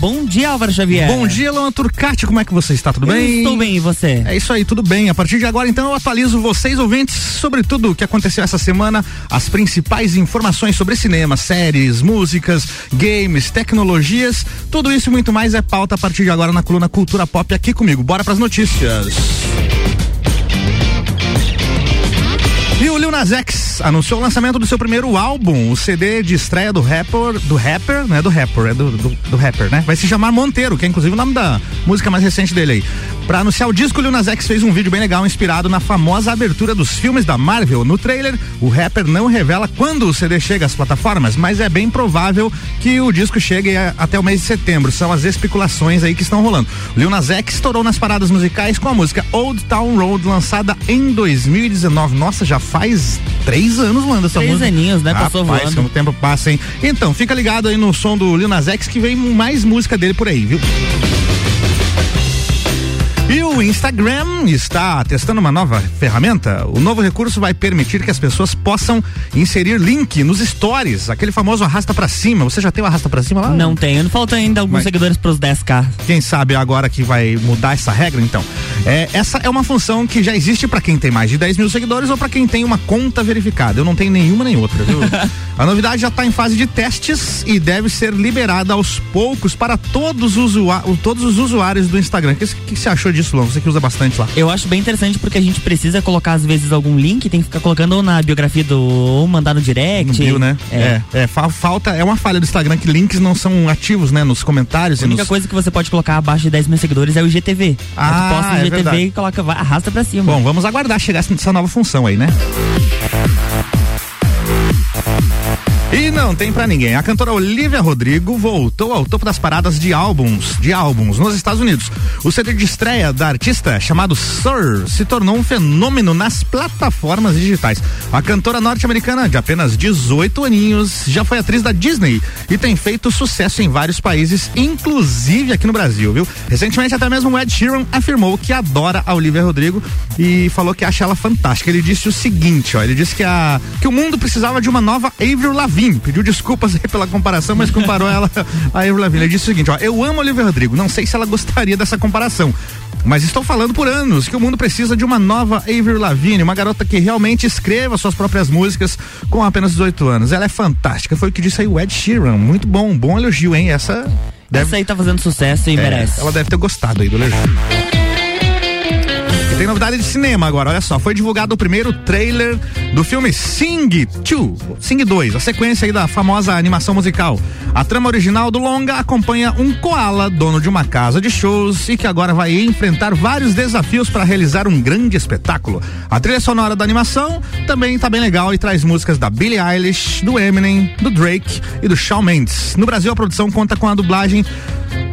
Bom dia, Álvaro Xavier. Bom dia, Luan Turcati. Como é que você está? Tudo eu bem? Estou bem, e você? É isso aí, tudo bem. A partir de agora, então, eu atualizo vocês, ouvintes, sobre tudo o que aconteceu essa semana, as principais informações sobre cinema, séries, músicas, games, tecnologias, tudo isso e muito mais é pauta a partir de agora na coluna Cultura Pop aqui comigo. Bora para as notícias. Lil Nas X anunciou o lançamento do seu primeiro álbum, o CD de estreia do rapper, do rapper, não é do rapper, é do, do, do rapper, né? Vai se chamar Monteiro, que é inclusive o nome da música mais recente dele aí. Pra anunciar o disco, o Lil Nas X fez um vídeo bem legal inspirado na famosa abertura dos filmes da Marvel. No trailer, o rapper não revela quando o CD chega às plataformas, mas é bem provável que o disco chegue a, até o mês de setembro. São as especulações aí que estão rolando. O Lil Nas X estourou nas paradas musicais com a música Old Town Road, lançada em 2019. Nossa, já faz três anos, Landa, essa Três música. aninhos, né? Passou Rapaz, voando. como o tempo passa, hein? Então, fica ligado aí no som do Lil Nas X que vem mais música dele por aí, viu? E o Instagram está testando uma nova ferramenta. O novo recurso vai permitir que as pessoas possam inserir link nos stories, aquele famoso arrasta pra cima. Você já tem o arrasta pra cima lá? Não tenho, falta ainda alguns Mas- seguidores pros 10k. Quem sabe agora que vai mudar essa regra, então. É, essa é uma função que já existe para quem tem mais de 10 mil seguidores ou para quem tem uma conta verificada. Eu não tenho nenhuma nem outra, viu? A novidade já está em fase de testes e deve ser liberada aos poucos para todos os, todos os usuários do Instagram. O que, que você achou disso, Luan? Você que usa bastante lá. Eu acho bem interessante porque a gente precisa colocar às vezes algum link, tem que ficar colocando ou na biografia do ou mandar no direct. No bio, né? É. é, fa- falta, é uma falha do Instagram que links não são ativos, né? Nos comentários A única nos... coisa que você pode colocar abaixo de 10 mil seguidores é o IGTV. Ah, tu posta o é IGTV verdade. e coloca, arrasta pra cima. Bom, vamos aguardar chegar essa nova função aí, né? E não tem pra ninguém. A cantora Olivia Rodrigo voltou ao topo das paradas de álbuns, de álbuns nos Estados Unidos. O CD de estreia da artista, chamado Sir, se tornou um fenômeno nas plataformas digitais. A cantora norte-americana, de apenas 18 aninhos, já foi atriz da Disney e tem feito sucesso em vários países, inclusive aqui no Brasil, viu? Recentemente até mesmo o Ed Sheeran afirmou que adora a Olivia Rodrigo e falou que acha ela fantástica. Ele disse o seguinte, ó, ele disse que a que o mundo precisava de uma nova Avril Lavigne. Pediu desculpas aí pela comparação, mas comparou ela a Avril Lavigne. Ele disse o seguinte, ó, eu amo a Olivia Rodrigo, não sei se ela gostaria dessa comparação. Mas estou falando por anos que o mundo precisa de uma nova Avril Lavigne, uma garota que realmente escreva suas próprias músicas com apenas 18 anos. Ela é fantástica. Foi o que disse aí o Ed Sheeran. Muito bom, bom elogio, hein? Essa deve Essa aí tá fazendo sucesso e é, merece. Ela deve ter gostado aí do elogio. Tem novidade de cinema agora, olha só. Foi divulgado o primeiro trailer do filme Sing 2, Sing 2, a sequência aí da famosa animação musical. A trama original do longa acompanha um koala, dono de uma casa de shows e que agora vai enfrentar vários desafios para realizar um grande espetáculo. A trilha sonora da animação também tá bem legal e traz músicas da Billie Eilish, do Eminem, do Drake e do Shawn Mendes. No Brasil, a produção conta com a dublagem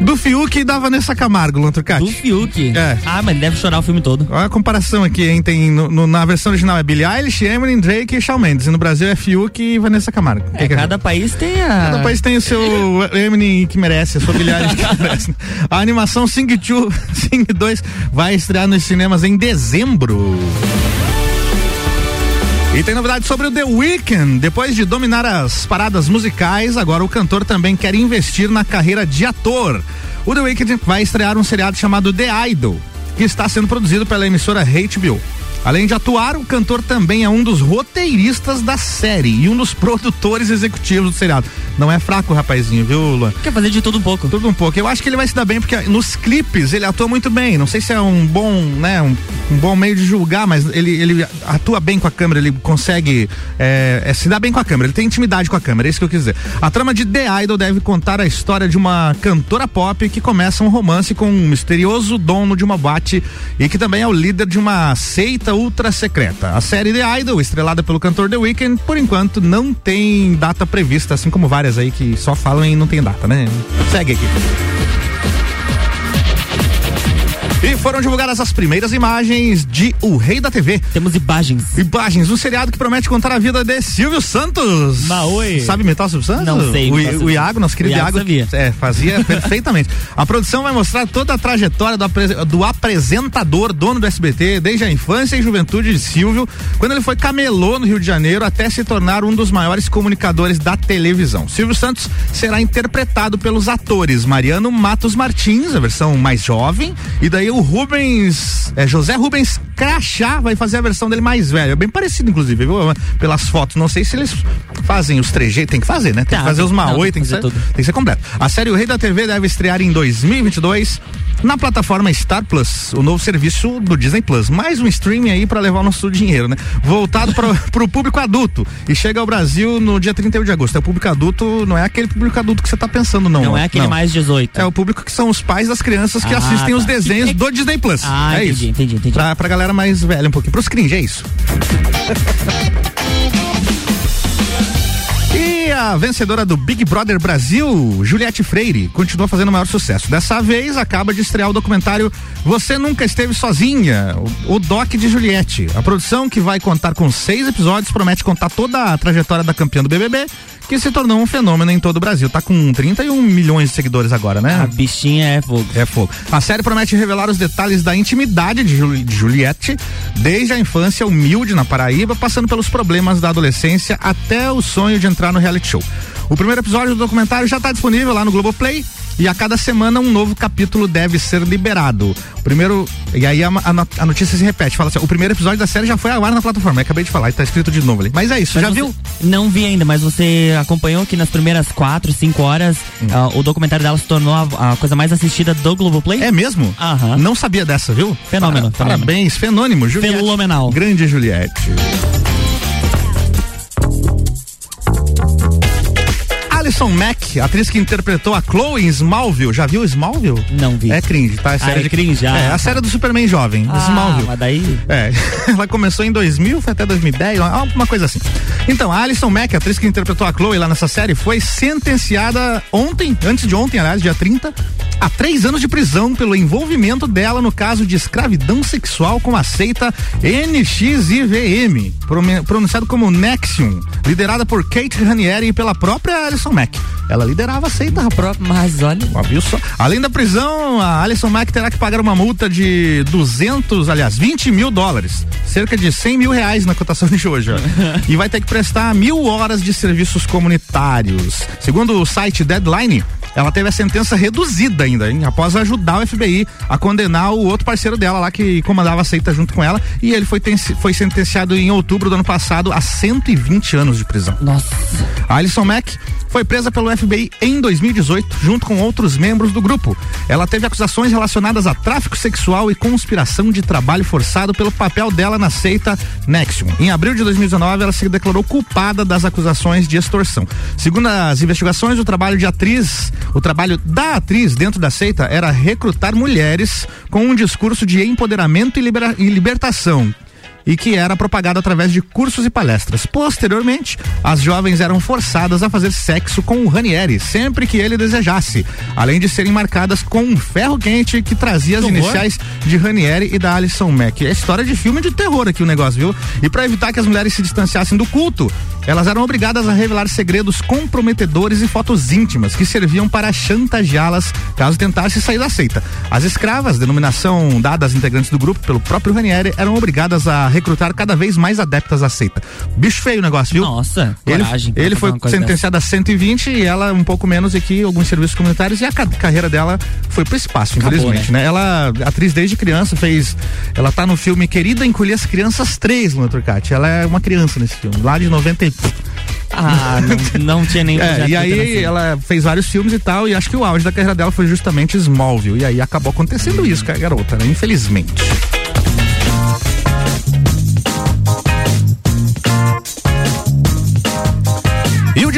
do Fiuk e da Vanessa Camargo, Luan Turcati. Do Fiuk. É. Ah, mas ele deve chorar o filme todo. Olha a comparação aqui, hein? Tem no- no- na versão original é Billie Eilish, Eminem, Drake e Shawn Mendes. E no Brasil é Fiuk e Vanessa Camargo. É, Que que cada país tem a. Cada país tem o seu Eminem que merece, a sua Billie Eilish que merece. A animação Sing 2, Sing 2 vai estrear nos cinemas em dezembro. E tem novidade sobre o The Weeknd. Depois de dominar as paradas musicais, agora o cantor também quer investir na carreira de ator. O The Weeknd vai estrear um seriado chamado The Idol, que está sendo produzido pela emissora HBO. Além de atuar, o cantor também é um dos roteiristas da série e um dos produtores executivos do seriado. Não é fraco rapazinho, viu, Luan? Quer fazer de tudo um pouco. Tudo um pouco. Eu acho que ele vai se dar bem porque nos clipes ele atua muito bem. Não sei se é um bom, né, um, um bom meio de julgar, mas ele, ele atua bem com a câmera, ele consegue é, é, se dar bem com a câmera, ele tem intimidade com a câmera, é isso que eu quis dizer. A trama de The Idol deve contar a história de uma cantora pop que começa um romance com um misterioso dono de uma boate e que também é o líder de uma seita ultra secreta. A série The Idol, estrelada pelo cantor The Weeknd, por enquanto não tem data prevista, assim como várias aí que só falam e não tem data, né? Segue aqui. E foram divulgadas as primeiras imagens de O Rei da TV. Temos imagens. Imagens, um seriado que promete contar a vida de Silvio Santos. Maoi. Sabe imitar o Silvio Santos? Não sei. O, o Iago, nosso querido Iago. Iago é, fazia perfeitamente. A produção vai mostrar toda a trajetória do, do apresentador, dono do SBT, desde a infância e juventude de Silvio, quando ele foi camelô no Rio de Janeiro até se tornar um dos maiores comunicadores da televisão. Silvio Santos será interpretado pelos atores Mariano Matos Martins, a versão mais jovem, e daí o Rubens, é, José Rubens Crachá vai fazer a versão dele mais velho. É bem parecido, inclusive, viu? Pelas fotos. Não sei se eles fazem os trejeitos, tem que fazer, né? Tem Tá, que fazer os não, maoi, tem que ser, tudo. tem que ser completo. A série O Rei da TV deve estrear em 2022 na plataforma Star Plus, o novo serviço do Disney Plus. Mais um streaming aí para levar o nosso dinheiro, né? Voltado para o público adulto e chega ao Brasil no dia 31 de agosto. É o público adulto, não é aquele público adulto que você tá pensando, não. Não é aquele mais 18. É o público que são os pais das crianças que Ah, assistem os tá. desenhos do Disney Plus. Ah, é entendi, isso. entendi, entendi. Pra, pra galera mais velha um pouquinho. Pros cringe, é isso. E a vencedora do Big Brother Brasil, Juliette Freire, continua fazendo o maior sucesso. Dessa vez, acaba de estrear o documentário Você Nunca Esteve Sozinha, o doc de Juliette. A produção, que vai contar com seis episódios, promete contar toda a trajetória da campeã do BBB, que se tornou um fenômeno em todo o Brasil. Tá com 31 milhões de seguidores agora, né? A bichinha é fogo. É fogo. A série promete revelar os detalhes da intimidade de, Juli- de Juliette, desde a infância humilde na Paraíba, passando pelos problemas da adolescência até o sonho de entrar no reality show. O primeiro episódio do documentário já está disponível lá no Globoplay. E a cada semana um novo capítulo deve ser liberado. O primeiro. E aí a, a no- a notícia se repete. Fala assim: o primeiro episódio da série já foi ao ar na plataforma. Eu acabei de falar e tá escrito de novo ali. Mas é isso, Mas já você- viu? Não vi ainda, mas você acompanhou que nas primeiras quatro, cinco horas Hum. ah, o documentário dela se tornou a, a coisa mais assistida do Globoplay? É mesmo? Aham. Não sabia dessa, viu? Fenômeno, Para- fenômeno. Parabéns, fenônimo, Juliette. Fenomenal. Grande Juliette. Alison Mack, atriz que interpretou a Chloe em Smallville. Já viu Smallville? Não vi. É cringe, tá? É, Ah, série é de- cringe, ah. É, a série do Superman jovem, Ah, Smallville. mas daí. É, ela começou em 2000, foi até 2010, uma coisa assim. Então, a Alison Mack, atriz que interpretou a Chloe lá nessa série, foi sentenciada ontem, antes de ontem, aliás, dia 30, a três anos de prisão pelo envolvimento dela no caso de escravidão sexual com a seita NXIVM, pronunciado como Nexium, liderada por Kate Ranieri e pela própria Alison Mack. Ela liderava a seita, rapaz. Pró- Mas olha. Viu só? Além da prisão, a Alison Mack terá que pagar uma multa de 200, aliás, 20 mil dólares, cerca de 100 mil reais na cotação de hoje. ó. e vai ter que prestar mil horas de serviços comunitários. Segundo o site Deadline, ela teve a sentença reduzida ainda, hein? Após ajudar o FBI a condenar o outro parceiro dela lá que comandava a seita junto com ela. E ele foi, foi sentenciado em outubro do ano passado a 120 anos de prisão. Nossa. A Alison Mack foi presa pelo FBI em 2018, junto com outros membros do grupo. Ela teve acusações relacionadas a tráfico sexual e conspiração de trabalho forçado pelo papel dela na seita Nexium. Em abril de 2019, ela se declarou culpada das acusações de extorsão. Segundo as investigações, o trabalho de atriz, o trabalho da atriz dentro da seita era recrutar mulheres com um discurso de empoderamento e, libera- e libertação e que era propagado através de cursos e palestras. Posteriormente, as jovens eram forçadas a fazer sexo com o Ranieri sempre que ele desejasse, além de serem marcadas com um ferro quente que trazia as iniciais de Ranieri e da Alison Mack. É história de filme de terror aqui o negócio, viu? E para evitar que as mulheres se distanciassem do culto, elas eram obrigadas a revelar segredos comprometedores e fotos íntimas que serviam para chantageá-las caso tentasse sair da seita. As escravas, denominação dada às integrantes do grupo pelo próprio Ranieri, eram obrigadas a recrutar cada vez mais adeptas à seita. Bicho feio o negócio, viu? Nossa, Ele, coragem. ele foi sentenciado a 120 e ela um pouco menos aqui, alguns serviços comunitários, e a ca- carreira dela foi pro espaço, Acabou, infelizmente, né? Ela, atriz desde criança, fez. Ela tá no filme Querida Encolher as Crianças 3, Luna Turcati. Ela é uma criança nesse filme, lá de 90 e. dessa. Ah, não, não tinha nem É, e aí ela fez vários filmes e tal, e acho que o auge da carreira dela foi justamente Smallville. E aí acabou acontecendo isso com a garota, né? Infelizmente.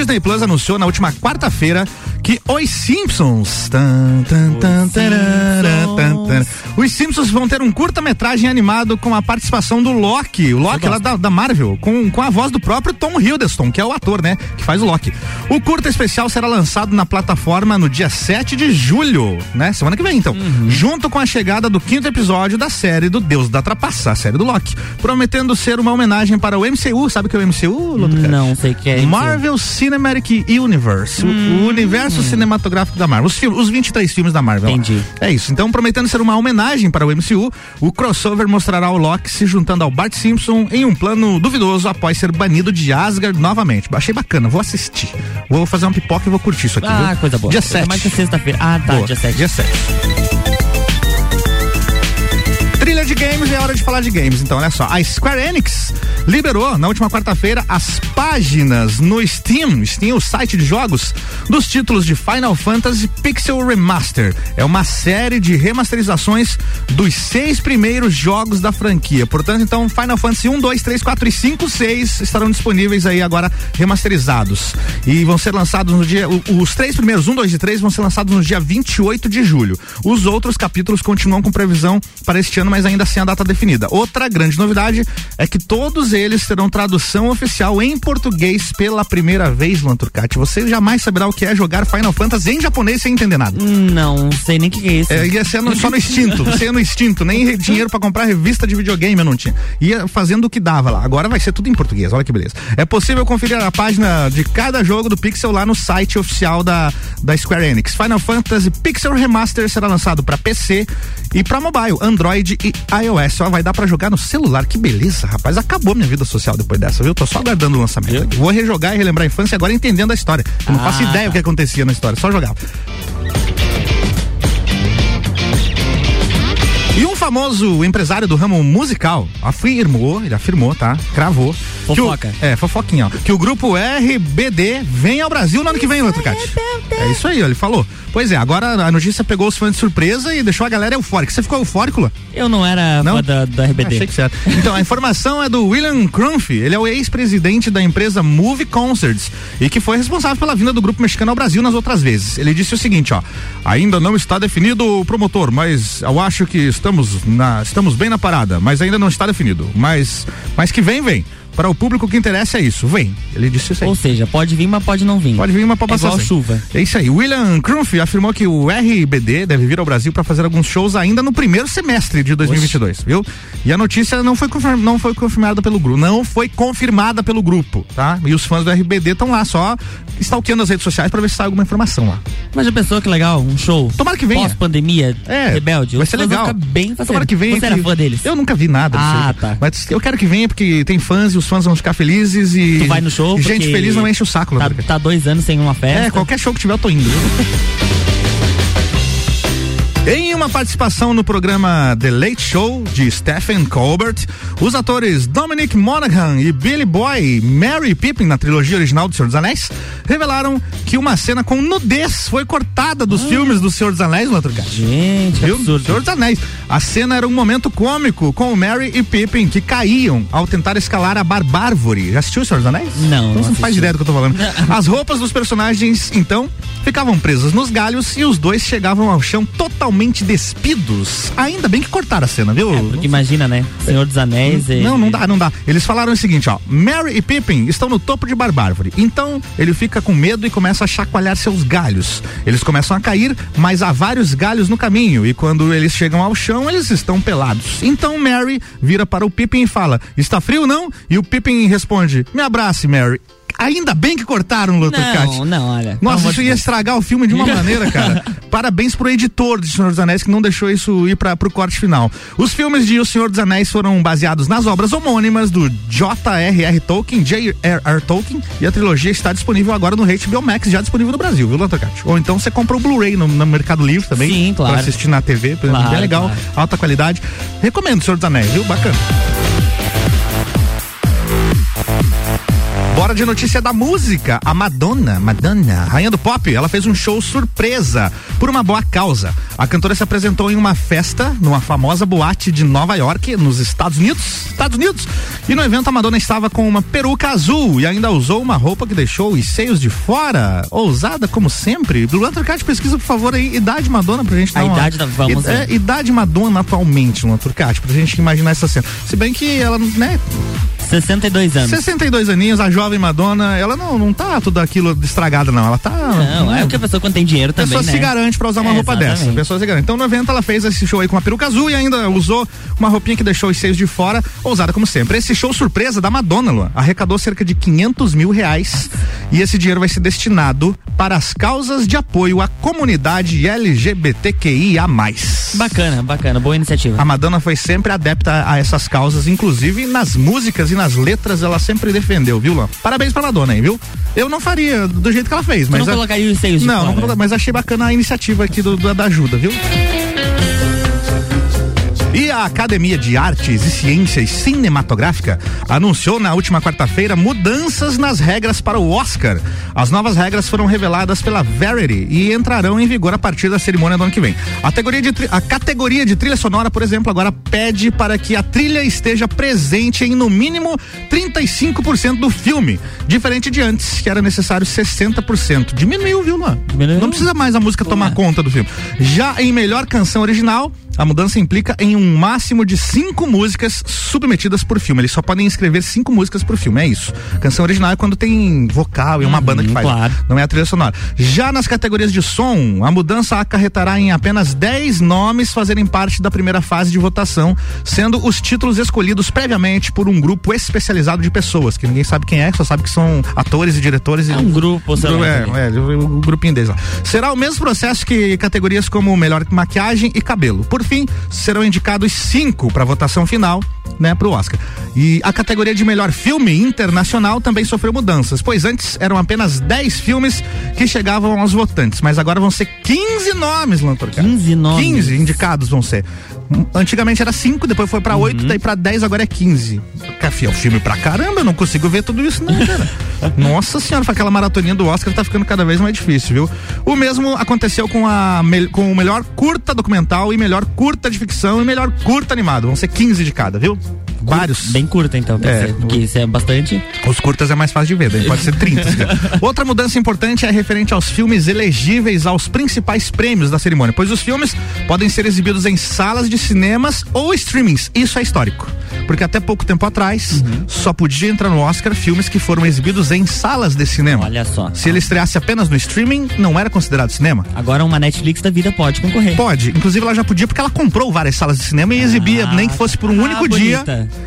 Disney Plus anunciou na última quarta-feira que Os Simpsons. Tan, tan, tan, tan, tan. Os Simpsons vão ter um curta-metragem animado com a participação do Loki, o Loki lá da, da Marvel, com, com a voz do próprio Tom Hiddleston, que é o ator, né? Que faz o Loki. O curta especial será lançado na plataforma no dia 7 de julho, né? Semana que vem, então. Junto com a chegada do quinto episódio da série do Deus da Trapaça, a série do Loki. Prometendo ser uma homenagem para o MCU. Sabe o que é o MCU? Não sei o que é. Marvel Cinematic Universe, o- o, universo cinematográfico da Marvel, os, filmes, os 23 filmes da Marvel. Entendi. É isso. Então, prometendo ser uma homenagem para o MCU, o crossover mostrará o Loki se juntando ao Bart Simpson em um plano duvidoso após ser banido de Asgard novamente. Achei bacana, vou assistir. Vou fazer uma pipoca e vou curtir isso aqui. Ah, viu? coisa boa. Dia Coisa 7. Mais que sexta-feira. Ah, tá, Boa. dia 7. Dia 7. Trilha de games, é hora de falar de games. Então, olha só. A Square Enix liberou na última quarta-feira as páginas no Steam, Steam, o site de jogos, dos títulos de Final Fantasy Pixel Remaster. É uma série de remasterizações dos seis primeiros jogos da franquia. Portanto, então, Final Fantasy 1, 2, 3, 4 e 5, 6 estarão disponíveis aí agora remasterizados. E vão ser lançados no dia. Os três primeiros, 1, 2 e 3, vão ser lançados no dia 28 de julho. Os outros capítulos continuam com previsão para este ano, mas ainda sem a data definida. Outra grande novidade é que todos eles terão tradução oficial em português pela primeira vez, Luan Turcati. Você jamais saberá o que é jogar Final Fantasy em japonês sem entender nada. Não sei nem o que, é isso. É, ia ser no- só no instinto, você ia no instinto, nem dinheiro pra comprar revista de videogame eu não tinha. Ia fazendo o que dava lá. Agora vai ser tudo em português, olha que beleza. É possível conferir a página de cada jogo do Pixel lá no site oficial da, da Square Enix. Final Fantasy Pixel Remaster será lançado pra PC e pra mobile, Android e iOS. Só vai dar pra jogar no celular. Que beleza, rapaz. Acabou minha vida social depois dessa, viu? Tô só aguardando o lançamento. aqui. Vou rejogar e relembrar a infância agora entendendo a história. Eu não faço Ah, ideia o que acontecia na história, só jogava. E um famoso empresário do ramo musical afirmou, ele afirmou, tá? Cravou. Que o- Fofoca. é, fofoquinha, ó. Que o grupo RBD vem ao Brasil no ano que vem, outro Cate. É isso aí, ó, ele falou. Pois é, agora a notícia pegou os fãs de surpresa e deixou a galera eufórica. Você ficou eufórico, Lua? Eu não era Não? fã da, da RBD. Achei que certo. Então, a informação é do William Crump. Ele é o ex-presidente da empresa Movie Concerts e que foi responsável pela vinda do grupo mexicano ao Brasil nas outras vezes. Ele disse o seguinte, ó: ainda não está definido o promotor, mas eu acho que estamos na, estamos bem na parada, mas ainda não está definido. Mas, mas que vem, vem. Para o público que interessa é isso, vem. Ele disse isso aí. Ou seja, pode vir, mas pode não vir. Pode vir uma pra É passar igual chuva. É isso aí. William Crump afirmou que o RBD deve vir ao Brasil para fazer alguns shows ainda no primeiro semestre de 2022, viu? E a notícia não foi, não foi confirmada pelo grupo, não foi confirmada pelo grupo, tá? E os fãs do RBD estão lá só stalkeando as redes sociais para ver se sai alguma informação lá. Mas já pensou que legal? Um show. Tomara que venha. Pós-pandemia, É, rebelde. vai ser legal. bem Tomara que venha. Você era que- fã deles? Eu nunca vi nada. Ah, tá. Mas eu quero que venha porque tem fãs e os fãs vão ficar felizes e. Tu vai no show e gente feliz não enche o saco, Tá, tá dois anos sem uma festa. É, qualquer show que tiver eu tô indo. Em uma participação no programa The Late Show de Stephen Colbert, os atores Dominic Monaghan e Billy Boy, Mary Pippin na trilogia original do Senhor dos Anéis, revelaram que uma cena com nudez foi cortada dos filmes do Senhor dos Anéis, Latrocast. Gente, Viu? absurdo. Senhor dos Anéis. A cena era um momento cômico com o Mary e Pippin que caíam ao tentar escalar a Barbárvore. Já assistiu o Senhor dos Anéis? Não, Então não você não faz ideia do que eu tô falando. As roupas dos personagens, então, ficavam presas nos galhos e os dois chegavam ao chão totalmente despidos. Ainda bem que cortaram a cena, viu? É, porque imagina, né? Senhor dos Anéis. e- Não, não dá, não dá. Eles falaram o seguinte, ó. Mary e Pippin estão no topo de Barbárvore. Então, ele fica com medo e começa a chacoalhar seus galhos. Eles começam a cair, mas há vários galhos no caminho. E quando eles chegam ao chão, eles estão pelados. Então, Mary vira para o Pippin e fala: Está frio, não? E o Pippin responde: Me abrace, Mary. Ainda bem que cortaram, Luto Não, não, olha. nossa, isso ia estragar o filme de uma maneira, cara. Parabéns pro editor de Senhor dos Anéis que não deixou isso ir para pro corte final. Os filmes de O Senhor dos Anéis foram baseados nas obras homônimas do J.R.R. Tolkien, J.R.R. Tolkien, e a trilogia está disponível agora no HBO Max, já disponível no Brasil, viu, Lantocati? Ou então você compra o Blu-ray no, no Mercado Livre também. Sim, claro. Pra assistir na TV, Claro, bem legal, claro. alta qualidade. Recomendo O Senhor dos Anéis, viu? Bacana. Bora de notícia da música. A Madonna, Madonna, rainha do pop, ela fez um show surpresa por uma boa causa. A cantora se apresentou em uma festa numa famosa boate de Nova York, nos Estados Unidos. Estados Unidos. E no evento a Madonna estava com uma peruca azul e ainda usou uma roupa que deixou os seios de fora. Ousada como sempre. Luan Turcati, pesquisa por favor aí idade Madonna pra gente A idade da vamos é, idade Madonna atualmente, Luan Turcati, pra gente imaginar essa cena. Se bem que ela, né, 62 anos. 62 aninhos, a jovem Madonna, ela não, não tá tudo aquilo estragada, não. Ela tá. Não, né? é o que a pessoa quando tem dinheiro também. A pessoa né? se garante pra usar uma é, roupa exatamente. dessa. A pessoa se garante. Então no evento ela fez esse show aí com uma peruca azul e ainda usou uma roupinha que deixou os seios de fora, ousada como sempre. Esse show surpresa da Madonna, Luan, arrecadou cerca de 500 mil reais e esse dinheiro vai ser destinado para as causas de apoio à comunidade LGBTQIA. Bacana, bacana, boa iniciativa. A Madonna foi sempre adepta a essas causas, inclusive nas músicas e nas letras ela sempre defendeu, viu, Luan? Parabéns pra Madonna, hein, viu? Eu não faria do jeito que ela fez, mas. não a... colocaria os seios Não, não, mas achei bacana a iniciativa aqui do, do- da ajuda, viu? E a Academia de Artes e Ciências Cinematográfica anunciou na última quarta-feira mudanças nas regras para o Oscar. As novas regras foram reveladas pela Verity e entrarão em vigor a partir da cerimônia do ano que vem. A categoria de, a categoria de trilha sonora, por exemplo, agora pede para que a trilha esteja presente em no mínimo 35% do filme, diferente de antes, que era necessário 60%. Diminuiu, viu, Luan? Diminuiu. Não precisa mais a música tomar conta do filme. Já em melhor canção original, a mudança implica em um máximo de cinco músicas submetidas por filme. Eles só podem escrever cinco músicas por filme, é isso. Canção original é quando tem vocal e uma banda que faz. claro. Não é a trilha sonora. Já nas categorias de som, a mudança acarretará em apenas 10 nomes fazerem parte da primeira fase de votação, sendo os títulos escolhidos previamente por um grupo especializado de pessoas, que ninguém sabe quem é, só sabe que são atores e diretores. É e um grupo, sei lá, é, é, o, o grupinho deles lá. Será o mesmo processo que categorias como melhor maquiagem e cabelo. Por fim, serão indicados cinco para votação final, né, pro Oscar. E a categoria de melhor filme internacional também sofreu mudanças, pois antes eram apenas 10 filmes que chegavam aos votantes, mas agora vão ser 15 nomes, Lantor. 15 nomes. 15 indicados vão ser. Antigamente era 5, depois foi pra 8, daí pra 10, agora é 15. Café, é o filme pra caramba, eu não consigo ver tudo isso, não, cara. Nossa senhora, foi aquela maratoninha do Oscar tá ficando cada vez mais difícil, viu? O mesmo aconteceu com, a, com o melhor curta documental e melhor curta de ficção e melhor curta animado. Vão ser 15 de cada, viu? Vários. Bem curta, então, quer É, dizer, porque isso é bastante. Os curtas é mais fácil de ver, daí pode ser 30. se quiser. Outra mudança importante é referente aos filmes elegíveis aos principais prêmios da cerimônia, pois os filmes podem ser exibidos em salas de cinemas ou streamings. Isso é histórico. Porque até pouco tempo atrás só podia entrar no Oscar filmes que foram exibidos em salas de cinema. Olha só. Se ele estreasse apenas no streaming, não era considerado cinema? Agora uma Netflix da vida pode concorrer. Pode. Inclusive ela já podia porque ela comprou várias salas de cinema e exibia, Ah, nem que fosse por um ah, único dia.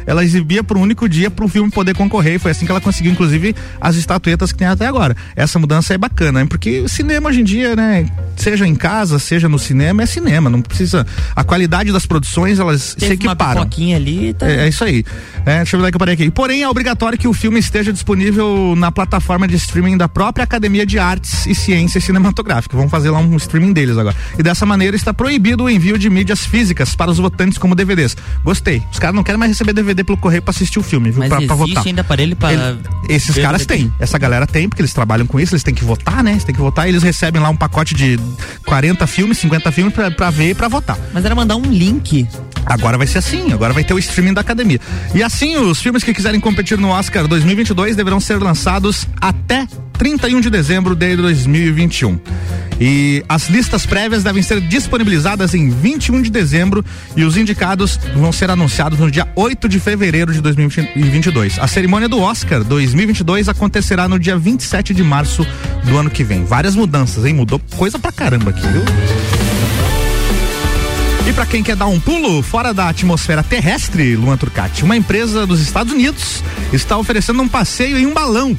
Ela exibia por um único dia para o filme poder concorrer. E foi assim que ela conseguiu, inclusive, as estatuetas que tem até agora. Essa mudança é bacana, hein? porque o cinema hoje em dia, né? Seja em casa, seja no cinema, é cinema. Não precisa. A qualidade das produções, elas Teve se uma equiparam. pipoquinha ali, tá. É, é isso aí. É, deixa eu ver que eu parei aqui. Porém, é obrigatório que o filme esteja disponível na plataforma de streaming da própria Academia de Artes e Ciências Cinematográficas. Vamos fazer lá um streaming deles agora. E dessa maneira está proibido o envio de mídias físicas para os votantes como DVDs. Gostei. Os caras não querem mais receber DVD pelo correio para assistir o filme, viu? Mas Pra, pra existe votar. ainda aparelho para. Ele- esses caras têm. Essa galera tem, porque eles trabalham com isso, eles têm que votar, né? Eles têm que votar e eles recebem lá um pacote de 40 filmes, 50 filmes pra, pra ver e pra votar. Mas era mandar um link. Agora vai ser assim, agora vai ter o streaming da academia. E assim, os filmes que quiserem competir no Oscar 2022 deverão ser lançados até 31 de dezembro de 2021. E as listas prévias devem ser disponibilizadas em 21 de dezembro e os indicados vão ser anunciados no dia 8 de fevereiro de 2022. A cerimônia do Oscar 2022 acontecerá no dia 27 de março do ano que vem. Várias mudanças, hein? Mudou coisa pra caramba aqui, viu? E para quem quer dar um pulo fora da atmosfera terrestre, Luan Turcati, uma empresa dos Estados Unidos está oferecendo um passeio em um balão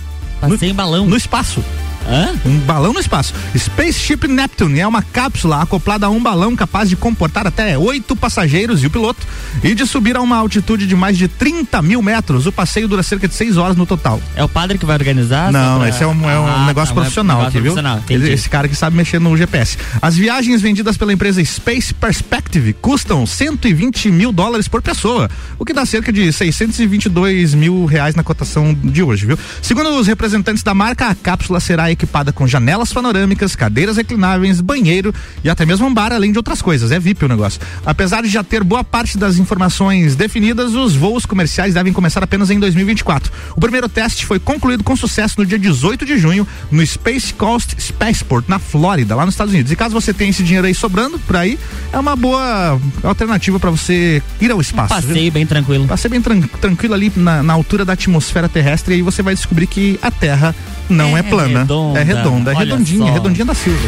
Passei em balão. no espaço. Hã? Um balão no espaço. Spaceship Neptune é uma cápsula acoplada a um balão capaz de comportar até oito passageiros e o piloto e de subir a uma altitude de mais de 30 mil metros. O passeio dura cerca de seis horas no total. É o padre que vai organizar? Não, pra... esse é um, é um ah, negócio tá, profissional um negócio aqui, profissional. viu? Entendi. Esse cara que sabe mexer no GPS. As viagens vendidas pela empresa Space Perspective custam 120 mil dólares por pessoa, o que dá cerca de 622 mil reais na cotação de hoje, viu? Segundo os representantes da marca, a cápsula será equipada com janelas panorâmicas, cadeiras reclináveis, banheiro e até mesmo um bar, além de outras coisas. É VIP o negócio. Apesar de já ter boa parte das informações definidas, os voos comerciais devem começar apenas em 2024. O primeiro teste foi concluído com sucesso no dia 18 de junho no Space Coast Spaceport, na Flórida, lá nos Estados Unidos. E caso você tenha esse dinheiro aí sobrando por aí, é uma boa alternativa para você ir ao espaço. Passeio viu? bem tranquilo. Passeio bem tran tranquilo ali na, na altura da atmosfera terrestre e aí você vai descobrir que a Terra não é, É plana. redonda. É redonda, é Olha redondinha, só. redondinha da Silva.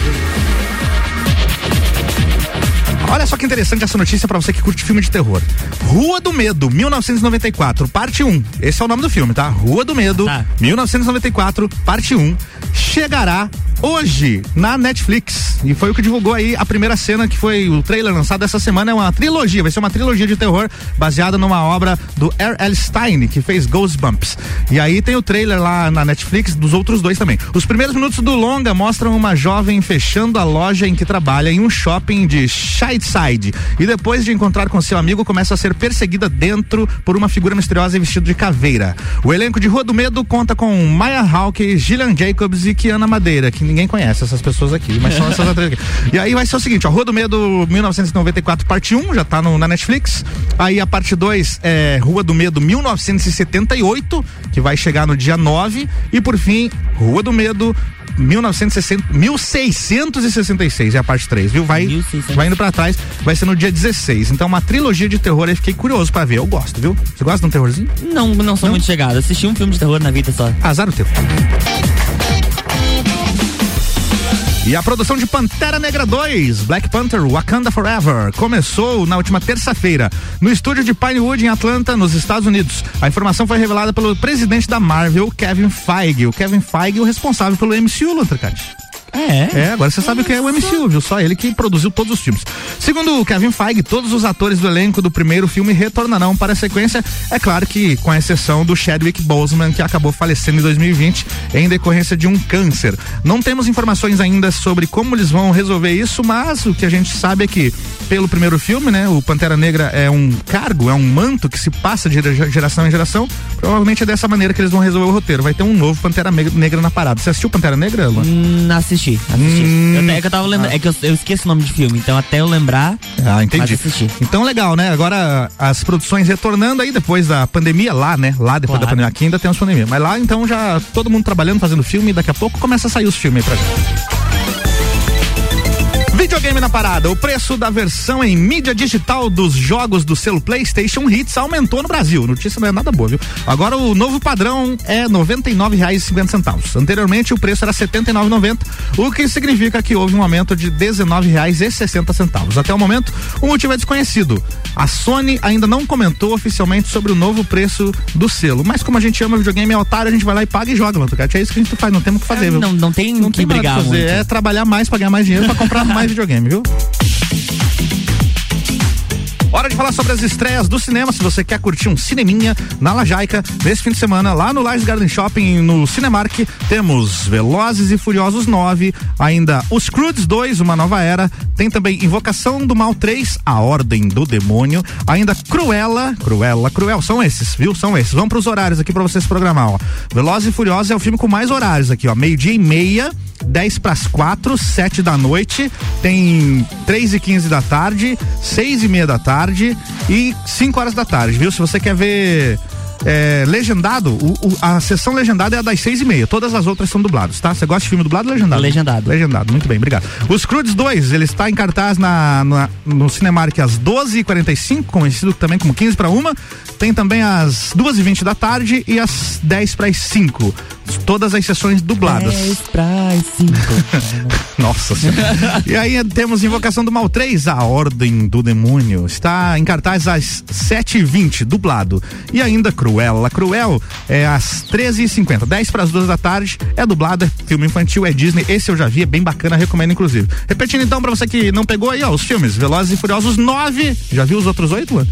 Olha só que interessante essa notícia pra você que curte filme de terror. Rua do Medo, 1994, parte 1. Esse é o nome do filme, tá? Rua do Medo, Tá. 1994, parte 1. Chegará hoje na Netflix. E foi o que divulgou aí a primeira cena que foi o trailer lançado essa semana. É uma trilogia, vai ser uma trilogia de terror baseada numa obra do R.L. Stein, que fez Ghostbumps. E aí tem o trailer lá na Netflix dos outros dois também. Os primeiros minutos do longa mostram uma jovem fechando a loja em que trabalha em um shopping de Shadeside. E depois de encontrar com seu amigo, começa a ser perseguida dentro por uma figura misteriosa vestida de caveira. O elenco de Rua do Medo conta com Maya Hawke, Gillian Jacobs e Kiana Madeira, que ninguém conhece essas pessoas aqui, mas são essas atrizes aqui. E aí vai ser o seguinte, ó, Rua do Medo 1994, parte 1, já tá no, na Netflix. Aí a parte 2 é Rua do Medo 1978, que vai chegar no dia 9. E por fim, Rua do Medo 1960, 1666 é a parte 3, viu? Vai, 1600. vai indo pra trás, vai ser no dia 16. Então, uma trilogia de terror aí, fiquei curioso pra ver. Eu gosto, viu? Você gosta de um terrorzinho? Não, não sou Não? muito chegado. Assisti um filme de terror na vida só. Azar o teu. E a produção de Pantera Negra 2, Black Panther Wakanda Forever, começou na última terça-feira no estúdio de Pinewood em Atlanta, nos Estados Unidos. A informação foi revelada pelo presidente da Marvel, Kevin Feige. O Kevin Feige, o responsável pelo MCU, Lantricante. É. É, agora você sabe o que é o MCU, viu? Só ele que produziu todos os filmes. Segundo o Kevin Feige, todos os atores do elenco do primeiro filme retornarão para a sequência. É claro que com a exceção do Chadwick Boseman, que acabou falecendo em 2020 em decorrência de um câncer. Não temos informações ainda sobre como eles vão resolver isso, mas o que a gente sabe é que pelo primeiro filme, né, o Pantera Negra é um cargo, é um manto que se passa de gera- geração em geração. Provavelmente é dessa maneira que eles vão resolver o roteiro. Vai ter um novo Pantera Negra na parada. Você assistiu Pantera Negra, Luan? Hum, assisti, assisti. Hum. Eu, é que eu tava lembrando, é que eu, eu esqueço o nome de filme, então até eu lembrar. Ah, entendi. Então legal, né? Agora as produções retornando aí depois da pandemia, lá, né? Lá depois Claro. da pandemia. Aqui ainda temos pandemia. Mas lá então já todo mundo trabalhando, fazendo filme e daqui a pouco começa a sair os filmes aí pra gente. Videogame na parada. O preço da versão em mídia digital dos jogos do selo PlayStation Hits aumentou no Brasil. Notícia não é nada boa, viu? Agora o novo padrão é R$ 99,50. Anteriormente o preço era R$ 79,90, o que significa que houve um aumento de R$ 19,60. Até o momento, o motivo é desconhecido. A Sony ainda não comentou oficialmente sobre o novo preço do selo, mas como a gente ama videogame é otário, a gente vai lá e paga e joga, Lantucate. É isso que a gente faz, não temos o que fazer, viu? Não, não tem Não que tem brigar fazer, muito. é trabalhar mais pra ganhar mais dinheiro pra comprar mais videogame, viu? Hora de falar sobre as estreias do cinema. Se você quer curtir um cineminha na Lajaica, nesse fim de semana, lá no Lies Garden Shopping, no Cinemark, temos Velozes e Furiosos 9, ainda Os Crudes 2, Uma Nova Era, tem também Invocação do Mal 3, A Ordem do Demônio, ainda Cruella, Cruella, Cruel, são esses, viu? São esses. Vamos pros horários aqui pra vocês programar, ó. Velozes e Furiosos é o filme com mais horários aqui, ó. Meio-dia e meia, 10 para as 4, 7 da noite, tem 3 e 15 da tarde, 6 e meia da tarde e 5 horas da tarde, viu? Se você quer ver é, legendado, o- o- a sessão legendada é a das 6 e meia, todas as outras são dublados, tá? Você gosta de filme dublado ou legendado? Legendado. Legendado, muito bem, obrigado. Os Crudes 2, ele está em cartaz na, na- no Cinemark às 12h45, conhecido também como 15 para uma. Tem também às 2h20 da tarde e às 10 para as 5. Todas as sessões dubladas. 10 pras 5. Nossa senhora. e aí temos Invocação do Mal 3, A Ordem do Demônio. Está em cartaz às 7h20, dublado. E ainda Cruella. Cruel é às 13h50, 10 para as 2 da tarde. É dublado, é filme infantil, é Disney. Esse eu já vi, é bem bacana, recomendo inclusive. Repetindo então para você que não pegou aí, ó, os filmes Velozes e Furiosos 9. Já viu os outros oito, Luan?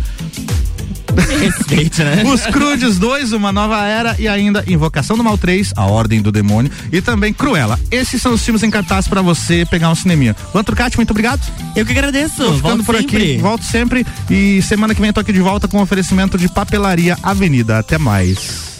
Respeite, né? Os Crudes 2, Uma Nova Era e ainda Invocação do Mal 3, A Ordem do Demônio e também Cruella. Esses são os filmes em cartaz para você pegar um cineminha. Luan Trucati, muito obrigado. Eu que agradeço. Tô ficando Volto por sempre. aqui. Volto sempre e semana que vem eu tô aqui de volta com oferecimento de papelaria Avenida. Até mais.